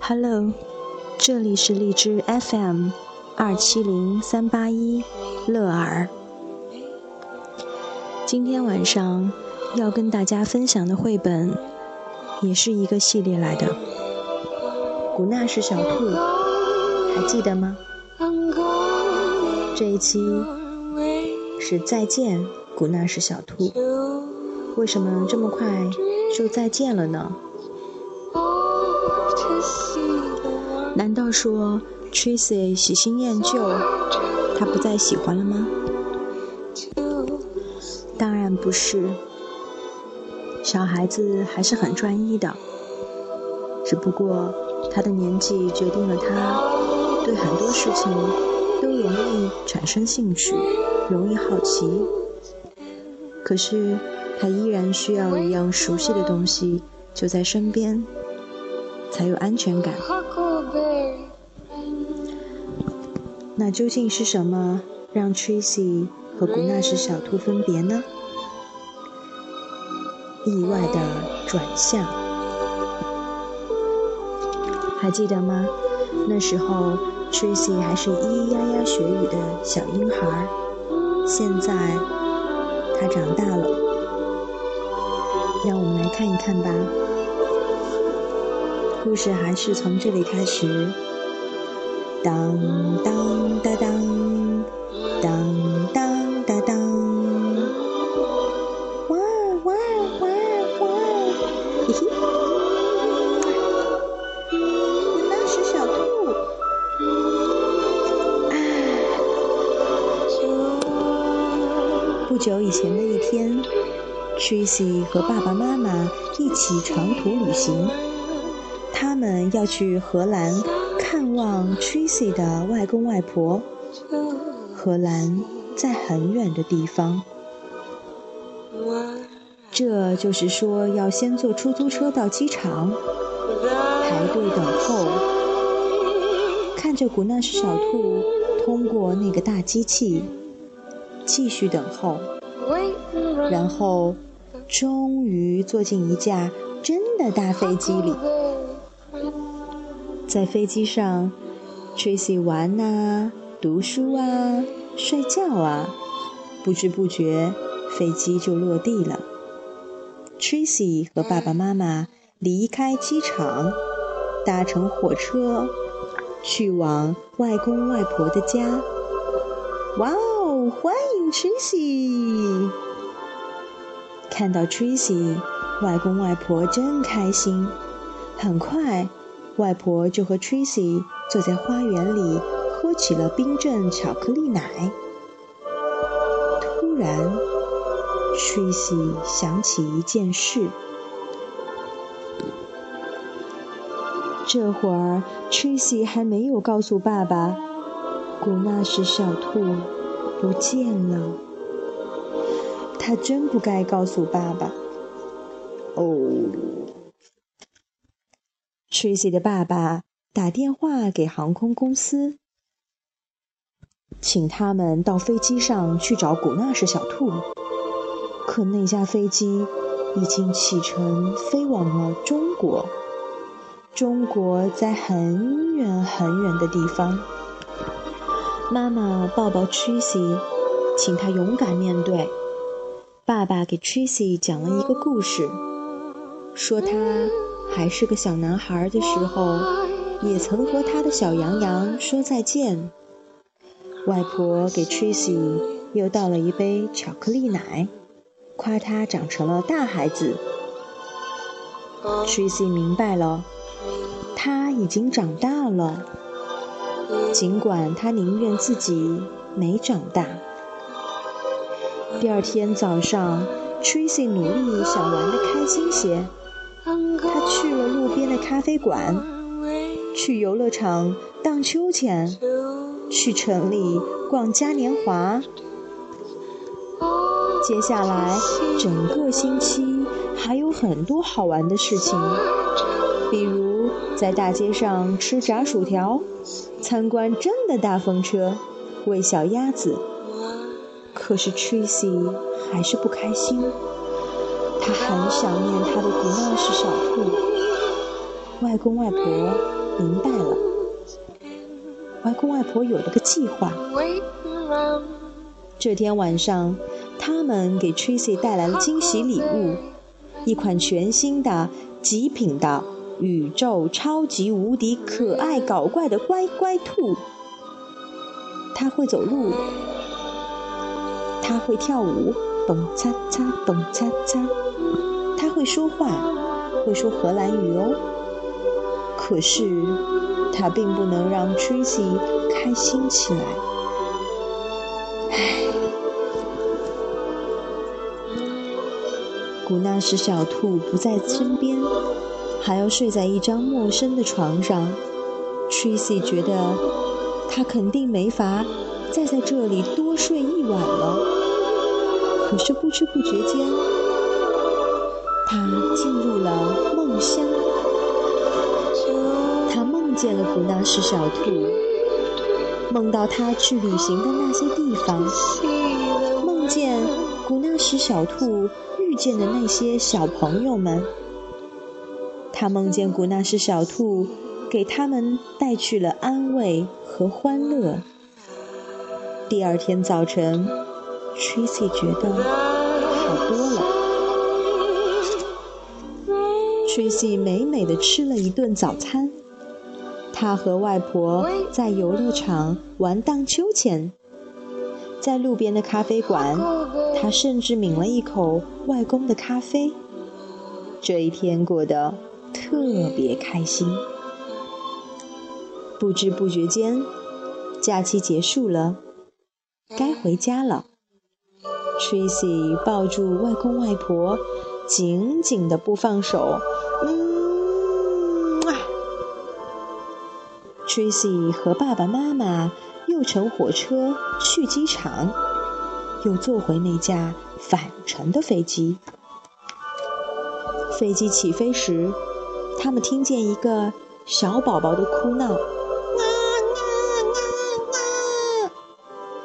Hello，这里是荔枝 FM 二七零三八一乐儿。今天晚上要跟大家分享的绘本，也是一个系列来的。古纳是小兔，还记得吗？这一期是再见，古纳是小兔。为什么这么快就再见了呢？难道说 Tracy 喜新厌旧，他不再喜欢了吗？当然不是，小孩子还是很专一的，只不过他的年纪决定了他对很多事情都容易产生兴趣，容易好奇。可是他依然需要一样熟悉的东西就在身边，才有安全感。那究竟是什么让 Tracy 和古纳什小兔分别呢？意外的转向，还记得吗？那时候 Tracy 还是咿咿呀呀学语的小婴孩，现在他长大了。让我们来看一看吧。故事还是从这里开始。当当当当，当当当当，哇哇哇哇，嘿嘿，那是小兔。啊！不久以前的一天，Tracy 和爸爸妈妈一起长途旅行，他们要去荷兰。看望 Tracy 的外公外婆，荷兰在很远的地方，这就是说要先坐出租车到机场，排队等候，看着古纳什小兔通过那个大机器，继续等候，然后终于坐进一架真的大飞机里。在飞机上，Tracy 玩呐，读书啊，睡觉啊，不知不觉，飞机就落地了。Tracy 和爸爸妈妈离开机场，搭乘火车，去往外公外婆的家。哇哦，欢迎 Tracy！看到 Tracy，外公外婆真开心。很快。外婆就和 Tracy 坐在花园里喝起了冰镇巧克力奶。突然，Tracy 想起一件事。这会儿，Tracy 还没有告诉爸爸，古纳什小兔不见了。他真不该告诉爸爸。哦。Tracy 的爸爸打电话给航空公司，请他们到飞机上去找古纳什小兔。可那架飞机已经启程飞往了中国，中国在很远很远的地方。妈妈抱抱 Tracy，请他勇敢面对。爸爸给 Tracy 讲了一个故事，说他。还是个小男孩的时候，也曾和他的小羊羊说再见。外婆给 Tracy 又倒了一杯巧克力奶，夸他长成了大孩子。Tracy 明白了，他已经长大了，尽管他宁愿自己没长大。第二天早上，Tracy 努力想玩的开心些。他去了路边的咖啡馆，去游乐场荡秋千，去城里逛嘉年华。接下来整个星期还有很多好玩的事情，比如在大街上吃炸薯条，参观真的大风车，喂小鸭子。可是 Tracy 还是不开心。他很想念他的古闹式小兔。外公外婆明白了，外公外婆有了个计划。这天晚上，他们给 Tracy 带来了惊喜礼物——一款全新的、极品的、宇宙超级无敌可爱搞怪的乖乖兔。它会走路，它会跳舞，咚嚓嚓，咚嚓嚓。它会说话，会说荷兰语哦。可是，它并不能让 Tracy 开心起来。唉。古纳什小兔不在身边，还要睡在一张陌生的床上。Tracy 觉得他肯定没法再在这里多睡一晚了。可是不知不觉间，他进入了梦乡。他梦见了古纳什小兔，梦到他去旅行的那些地方，梦见古纳什小兔。遇见的那些小朋友们，他梦见古纳什小兔给他们带去了安慰和欢乐。第二天早晨，Tracy 觉得好多了。Tracy 美美的吃了一顿早餐，他和外婆在游乐场玩荡秋千。在路边的咖啡馆，他甚至抿了一口外公的咖啡。这一天过得特别开心。不知不觉间，假期结束了，该回家了。Tracy 抱住外公外婆，紧紧的不放手。嗯啊，Tracy 和爸爸妈妈。又乘火车去机场，又坐回那架返程的飞机。飞机起飞时，他们听见一个小宝宝的哭闹。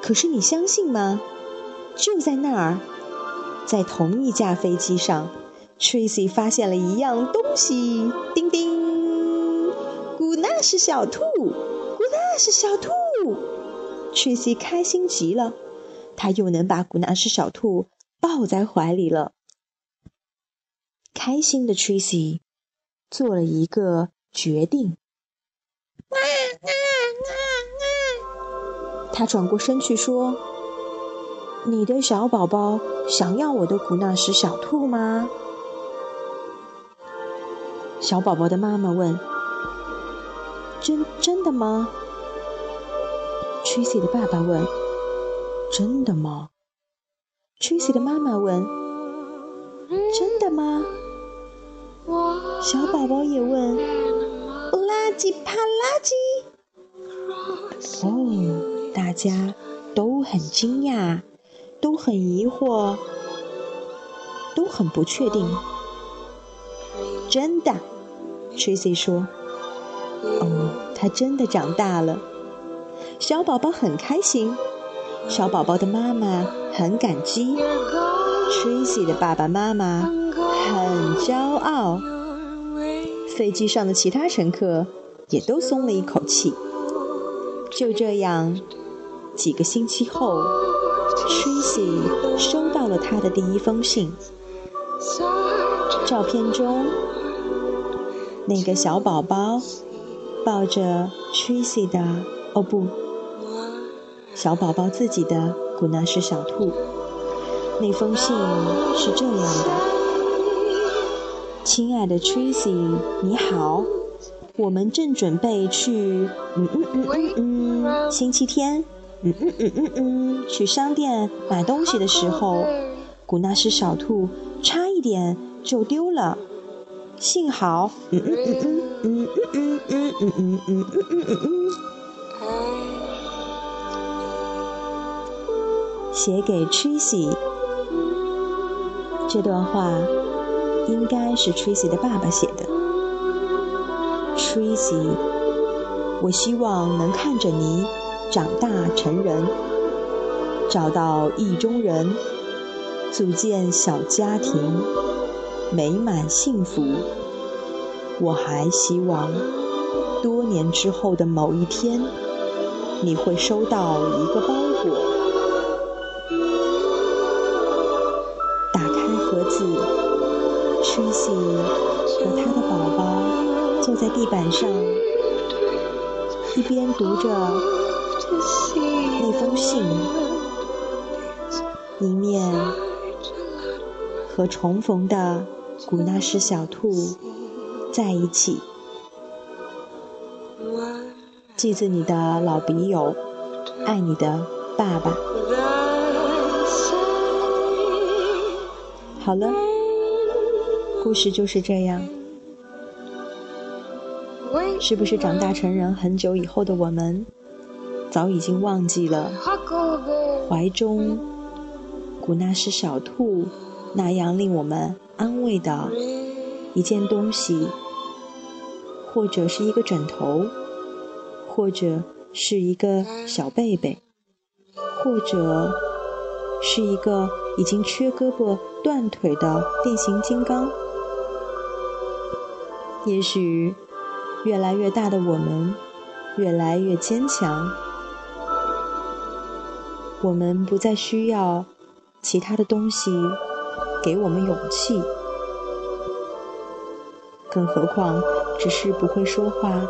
可是你相信吗？就在那儿，在同一架飞机上，Tracy 发现了一样东西。叮叮，古纳是小兔，古纳是小兔。Tracy 开心极了，他又能把古纳什小兔抱在怀里了。开心的 Tracy 做了一个决定。他转过身去说：“你的小宝宝想要我的古纳什小兔吗？”小宝宝的妈妈问：“真真的吗？” Tracy 的爸爸问：“真的吗？”Tracy 的妈妈问：“真的吗？”小宝宝也问：“垃圾怕垃圾？”哦，大家都很惊讶，都很疑惑，都很不确定。真的，Tracy 说：“哦，他真的长大了。”小宝宝很开心，小宝宝的妈妈很感激，Tracy 的爸爸妈妈很骄傲，飞机上的其他乘客也都松了一口气。就这样，几个星期后，Tracy 收到了他的第一封信。照片中，那个小宝宝抱着 Tracy 的，哦不。小宝宝自己的古纳是小兔，那封信是这样的：“亲爱的 Tracy，你好，我们正准备去……嗯嗯嗯嗯嗯，星期天，嗯嗯嗯嗯嗯，去商店买东西的时候，古纳斯小兔差一点就丢了，幸好……嗯嗯嗯嗯嗯嗯嗯嗯嗯嗯嗯嗯嗯嗯。”写给 Tracy，这段话应该是 Tracy 的爸爸写的。Tracy，我希望能看着你长大成人，找到意中人，组建小家庭，美满幸福。我还希望，多年之后的某一天，你会收到一个包裹。打开盒子，Tracy 和他的宝宝坐在地板上，一边读着那封信，一面和重逢的古纳什小兔。在一起，记着你的老笔友，爱你的爸爸。好了，故事就是这样。是不是长大成人很久以后的我们，早已经忘记了怀中古纳什小兔那样令我们安慰的一件东西？或者是一个枕头，或者是一个小贝贝，或者是一个已经缺胳膊断腿的变形金刚。也许，越来越大的我们，越来越坚强，我们不再需要其他的东西给我们勇气，更何况。只是不会说话、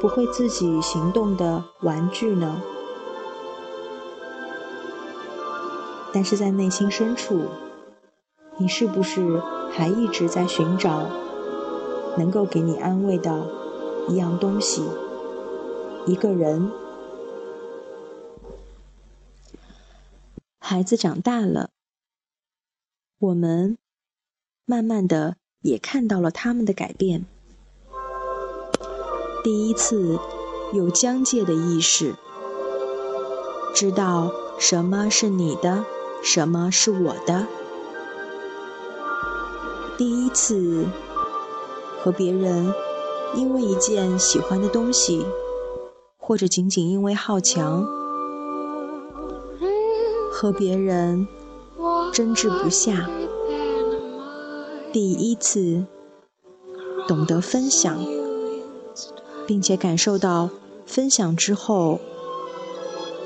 不会自己行动的玩具呢？但是在内心深处，你是不是还一直在寻找能够给你安慰的一样东西、一个人？孩子长大了，我们慢慢的也看到了他们的改变。第一次有疆界的意识，知道什么是你的，什么是我的。第一次和别人因为一件喜欢的东西，或者仅仅因为好强，和别人争执不下。第一次懂得分享。并且感受到分享之后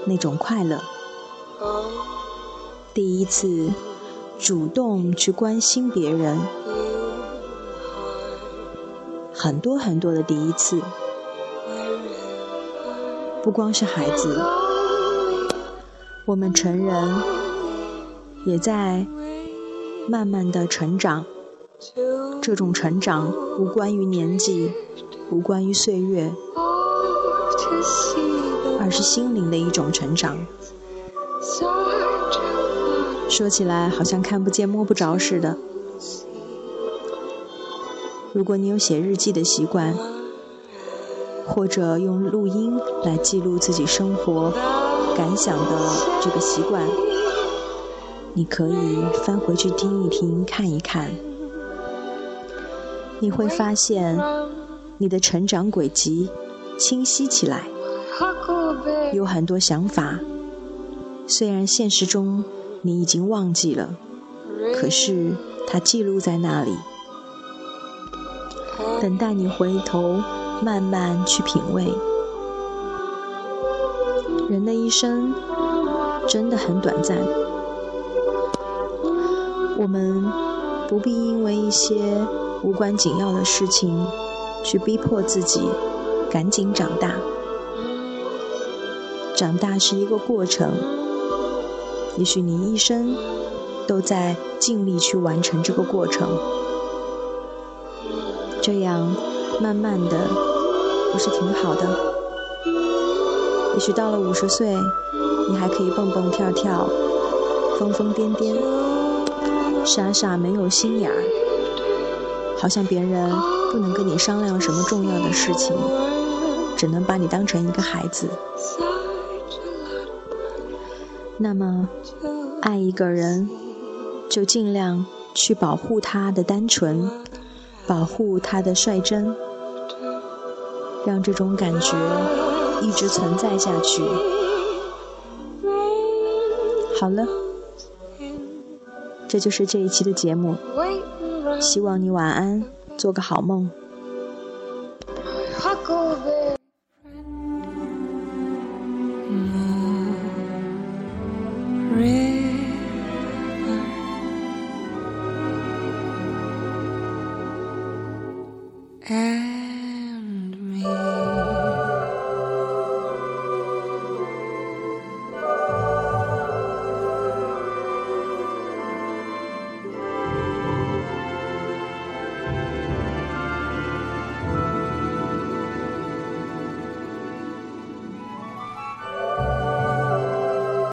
那种快乐。第一次主动去关心别人，很多很多的第一次，不光是孩子，我们成人也在慢慢的成长。这种成长无关于年纪。无关于岁月，而是心灵的一种成长。说起来好像看不见摸不着似的。如果你有写日记的习惯，或者用录音来记录自己生活感想的这个习惯，你可以翻回去听一听、看一看，你会发现。你的成长轨迹清晰起来，有很多想法，虽然现实中你已经忘记了，可是它记录在那里，等待你回头慢慢去品味。人的一生真的很短暂，我们不必因为一些无关紧要的事情。去逼迫自己赶紧长大，长大是一个过程。也许你一生都在尽力去完成这个过程，这样慢慢的不是挺好的？也许到了五十岁，你还可以蹦蹦跳跳、疯疯癫癫、傻傻没有心眼儿，好像别人。不能跟你商量什么重要的事情，只能把你当成一个孩子。那么，爱一个人，就尽量去保护他的单纯，保护他的率真，让这种感觉一直存在下去。好了。这就是这一期的节目。希望你晚安，做个好梦。啊。